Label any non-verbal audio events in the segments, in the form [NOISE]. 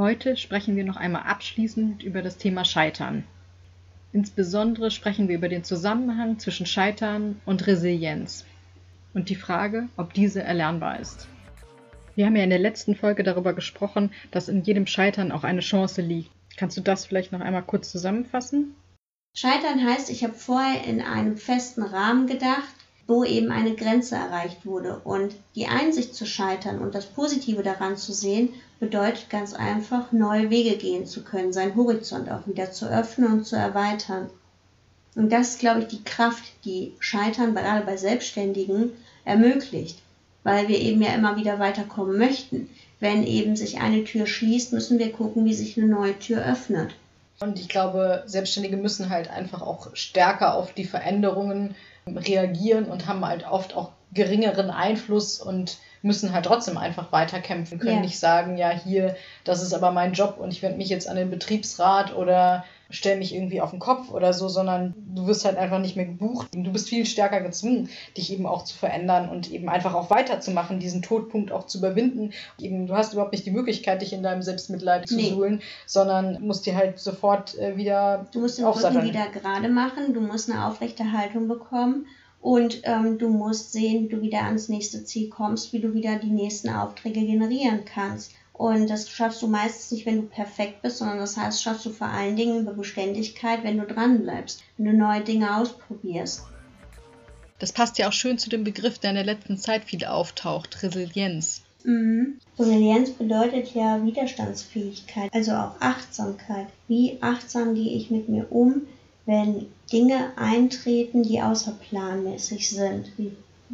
Heute sprechen wir noch einmal abschließend über das Thema Scheitern. Insbesondere sprechen wir über den Zusammenhang zwischen Scheitern und Resilienz und die Frage, ob diese erlernbar ist. Wir haben ja in der letzten Folge darüber gesprochen, dass in jedem Scheitern auch eine Chance liegt. Kannst du das vielleicht noch einmal kurz zusammenfassen? Scheitern heißt, ich habe vorher in einem festen Rahmen gedacht wo eben eine Grenze erreicht wurde. Und die Einsicht zu scheitern und das Positive daran zu sehen, bedeutet ganz einfach, neue Wege gehen zu können, seinen Horizont auch wieder zu öffnen und zu erweitern. Und das ist, glaube ich, die Kraft, die Scheitern gerade bei Selbstständigen ermöglicht, weil wir eben ja immer wieder weiterkommen möchten. Wenn eben sich eine Tür schließt, müssen wir gucken, wie sich eine neue Tür öffnet. Und ich glaube, Selbstständige müssen halt einfach auch stärker auf die Veränderungen reagieren und haben halt oft auch geringeren Einfluss und müssen halt trotzdem einfach weiterkämpfen, können ja. nicht sagen, ja, hier, das ist aber mein Job und ich wende mich jetzt an den Betriebsrat oder stell mich irgendwie auf den Kopf oder so, sondern du wirst halt einfach nicht mehr gebucht. Du bist viel stärker gezwungen, dich eben auch zu verändern und eben einfach auch weiterzumachen, diesen Todpunkt auch zu überwinden. Eben, du hast überhaupt nicht die Möglichkeit, dich in deinem Selbstmitleid zu nee. suhlen, sondern musst dir halt sofort äh, wieder Du musst den Rücken wieder gerade machen, du musst eine aufrechte Haltung bekommen und ähm, du musst sehen, wie du wieder ans nächste Ziel kommst, wie du wieder die nächsten Aufträge generieren kannst. Und das schaffst du meistens nicht, wenn du perfekt bist, sondern das heißt, schaffst du vor allen Dingen über Beständigkeit, wenn du dran bleibst, wenn du neue Dinge ausprobierst. Das passt ja auch schön zu dem Begriff, der in der letzten Zeit viel auftaucht, Resilienz. Mhm. Resilienz bedeutet ja Widerstandsfähigkeit, also auch Achtsamkeit. Wie achtsam gehe ich mit mir um, wenn Dinge eintreten, die außerplanmäßig sind? Wie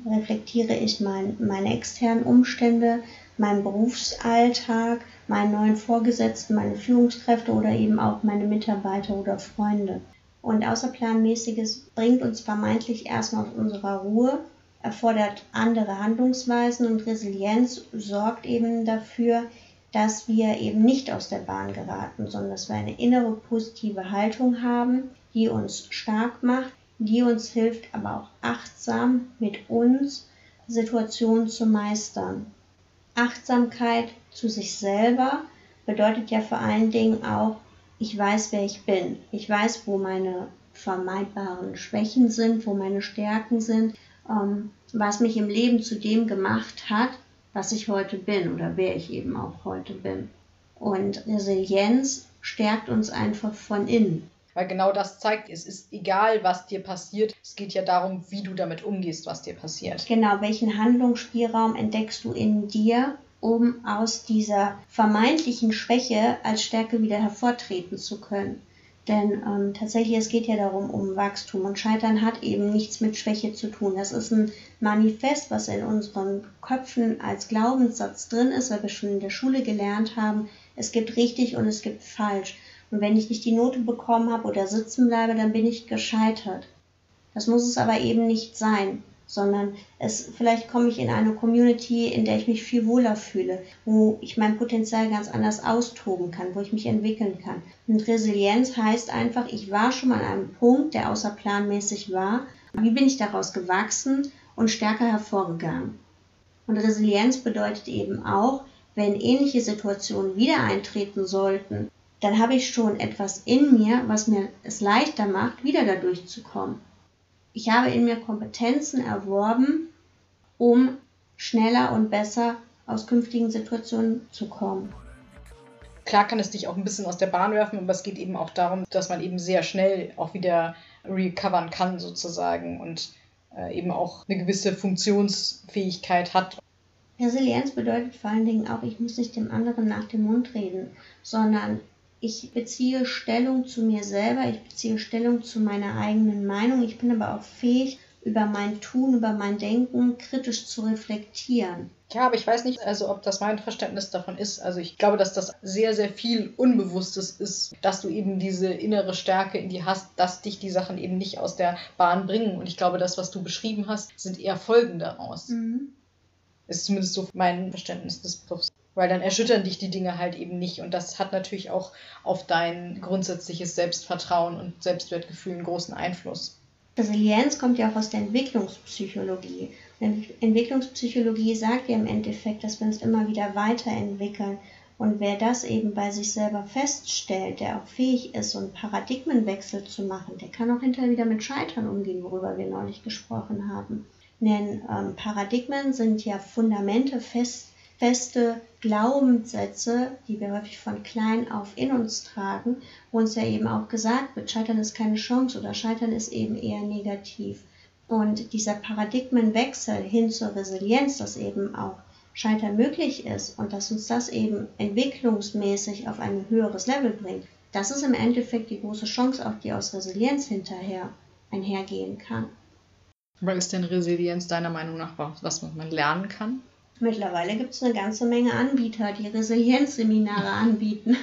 reflektiere ich mein, meine externen Umstände? meinen Berufsalltag, meinen neuen Vorgesetzten, meine Führungskräfte oder eben auch meine Mitarbeiter oder Freunde. Und Außerplanmäßiges bringt uns vermeintlich erstmal aus unserer Ruhe, erfordert andere Handlungsweisen und Resilienz sorgt eben dafür, dass wir eben nicht aus der Bahn geraten, sondern dass wir eine innere positive Haltung haben, die uns stark macht, die uns hilft, aber auch achtsam mit uns Situationen zu meistern. Achtsamkeit zu sich selber bedeutet ja vor allen Dingen auch, ich weiß, wer ich bin. Ich weiß, wo meine vermeidbaren Schwächen sind, wo meine Stärken sind, ähm, was mich im Leben zu dem gemacht hat, was ich heute bin oder wer ich eben auch heute bin. Und Resilienz stärkt uns einfach von innen. Weil genau das zeigt, es ist egal, was dir passiert. Es geht ja darum, wie du damit umgehst, was dir passiert. Genau, welchen Handlungsspielraum entdeckst du in dir, um aus dieser vermeintlichen Schwäche als Stärke wieder hervortreten zu können. Denn ähm, tatsächlich, es geht ja darum, um Wachstum. Und Scheitern hat eben nichts mit Schwäche zu tun. Das ist ein Manifest, was in unseren Köpfen als Glaubenssatz drin ist, weil wir schon in der Schule gelernt haben, es gibt richtig und es gibt falsch. Und wenn ich nicht die Note bekommen habe oder sitzen bleibe, dann bin ich gescheitert. Das muss es aber eben nicht sein, sondern es, vielleicht komme ich in eine Community, in der ich mich viel wohler fühle, wo ich mein Potenzial ganz anders austoben kann, wo ich mich entwickeln kann. Und Resilienz heißt einfach, ich war schon mal an einem Punkt, der außerplanmäßig war. Wie bin ich daraus gewachsen und stärker hervorgegangen? Und Resilienz bedeutet eben auch, wenn ähnliche Situationen wieder eintreten sollten, dann habe ich schon etwas in mir, was mir es leichter macht, wieder da durchzukommen. Ich habe in mir Kompetenzen erworben, um schneller und besser aus künftigen Situationen zu kommen. Klar kann es dich auch ein bisschen aus der Bahn werfen, aber es geht eben auch darum, dass man eben sehr schnell auch wieder recovern kann sozusagen und äh, eben auch eine gewisse Funktionsfähigkeit hat. Resilienz bedeutet vor allen Dingen auch, ich muss nicht dem anderen nach dem Mund reden, sondern ich beziehe Stellung zu mir selber, ich beziehe Stellung zu meiner eigenen Meinung. Ich bin aber auch fähig, über mein Tun, über mein Denken kritisch zu reflektieren. Ja, aber ich weiß nicht, also ob das mein Verständnis davon ist. Also ich glaube, dass das sehr, sehr viel Unbewusstes ist, dass du eben diese innere Stärke in dir hast, dass dich die Sachen eben nicht aus der Bahn bringen. Und ich glaube, das, was du beschrieben hast, sind eher Folgen daraus. Mhm. Ist zumindest so mein Verständnis des Begriffs. Weil dann erschüttern dich die Dinge halt eben nicht. Und das hat natürlich auch auf dein grundsätzliches Selbstvertrauen und Selbstwertgefühl einen großen Einfluss. Resilienz kommt ja auch aus der Entwicklungspsychologie. Entwicklungspsychologie sagt ja im Endeffekt, dass wir uns immer wieder weiterentwickeln. Und wer das eben bei sich selber feststellt, der auch fähig ist, so einen Paradigmenwechsel zu machen, der kann auch hinterher wieder mit Scheitern umgehen, worüber wir neulich gesprochen haben. Denn ähm, Paradigmen sind ja Fundamente, fest, feste Glaubenssätze, die wir häufig von klein auf in uns tragen, wo uns ja eben auch gesagt wird, Scheitern ist keine Chance oder Scheitern ist eben eher negativ. Und dieser Paradigmenwechsel hin zur Resilienz, dass eben auch Scheitern möglich ist und dass uns das eben entwicklungsmäßig auf ein höheres Level bringt, das ist im Endeffekt die große Chance, auch die aus Resilienz hinterher einhergehen kann. Aber ist denn Resilienz deiner Meinung nach was, was man lernen kann? Mittlerweile gibt es eine ganze Menge Anbieter, die Resilienzseminare anbieten.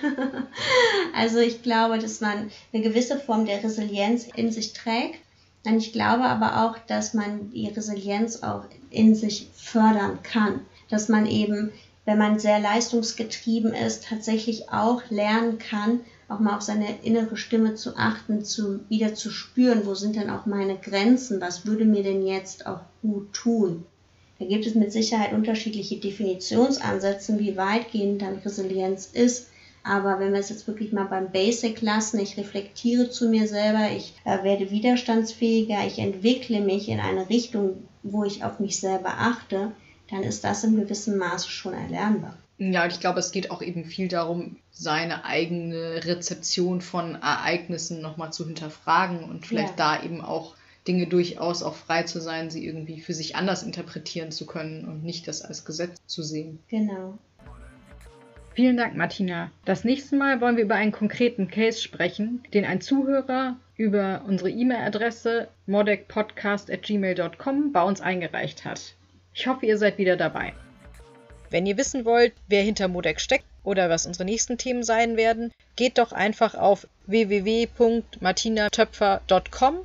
[LAUGHS] also ich glaube, dass man eine gewisse Form der Resilienz in sich trägt. Und ich glaube aber auch, dass man die Resilienz auch in sich fördern kann. Dass man eben, wenn man sehr leistungsgetrieben ist, tatsächlich auch lernen kann, auch mal auf seine innere Stimme zu achten, zu, wieder zu spüren, wo sind denn auch meine Grenzen, was würde mir denn jetzt auch gut tun. Da gibt es mit Sicherheit unterschiedliche Definitionsansätze, wie weitgehend dann Resilienz ist. Aber wenn wir es jetzt wirklich mal beim Basic lassen, ich reflektiere zu mir selber, ich äh, werde widerstandsfähiger, ich entwickle mich in eine Richtung, wo ich auf mich selber achte, dann ist das im gewissen Maße schon erlernbar. Ja, und ich glaube, es geht auch eben viel darum, seine eigene Rezeption von Ereignissen nochmal zu hinterfragen und vielleicht ja. da eben auch Dinge durchaus auch frei zu sein, sie irgendwie für sich anders interpretieren zu können und nicht das als Gesetz zu sehen. Genau. Vielen Dank, Martina. Das nächste Mal wollen wir über einen konkreten Case sprechen, den ein Zuhörer über unsere E-Mail-Adresse modecpodcast.gmail.com bei uns eingereicht hat. Ich hoffe, ihr seid wieder dabei. Wenn ihr wissen wollt, wer hinter Modec steckt oder was unsere nächsten Themen sein werden, geht doch einfach auf www.martinatöpfer.com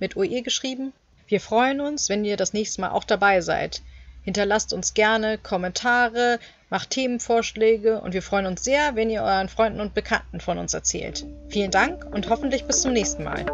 mit OE geschrieben. Wir freuen uns, wenn ihr das nächste Mal auch dabei seid. Hinterlasst uns gerne Kommentare, macht Themenvorschläge und wir freuen uns sehr, wenn ihr euren Freunden und Bekannten von uns erzählt. Vielen Dank und hoffentlich bis zum nächsten Mal.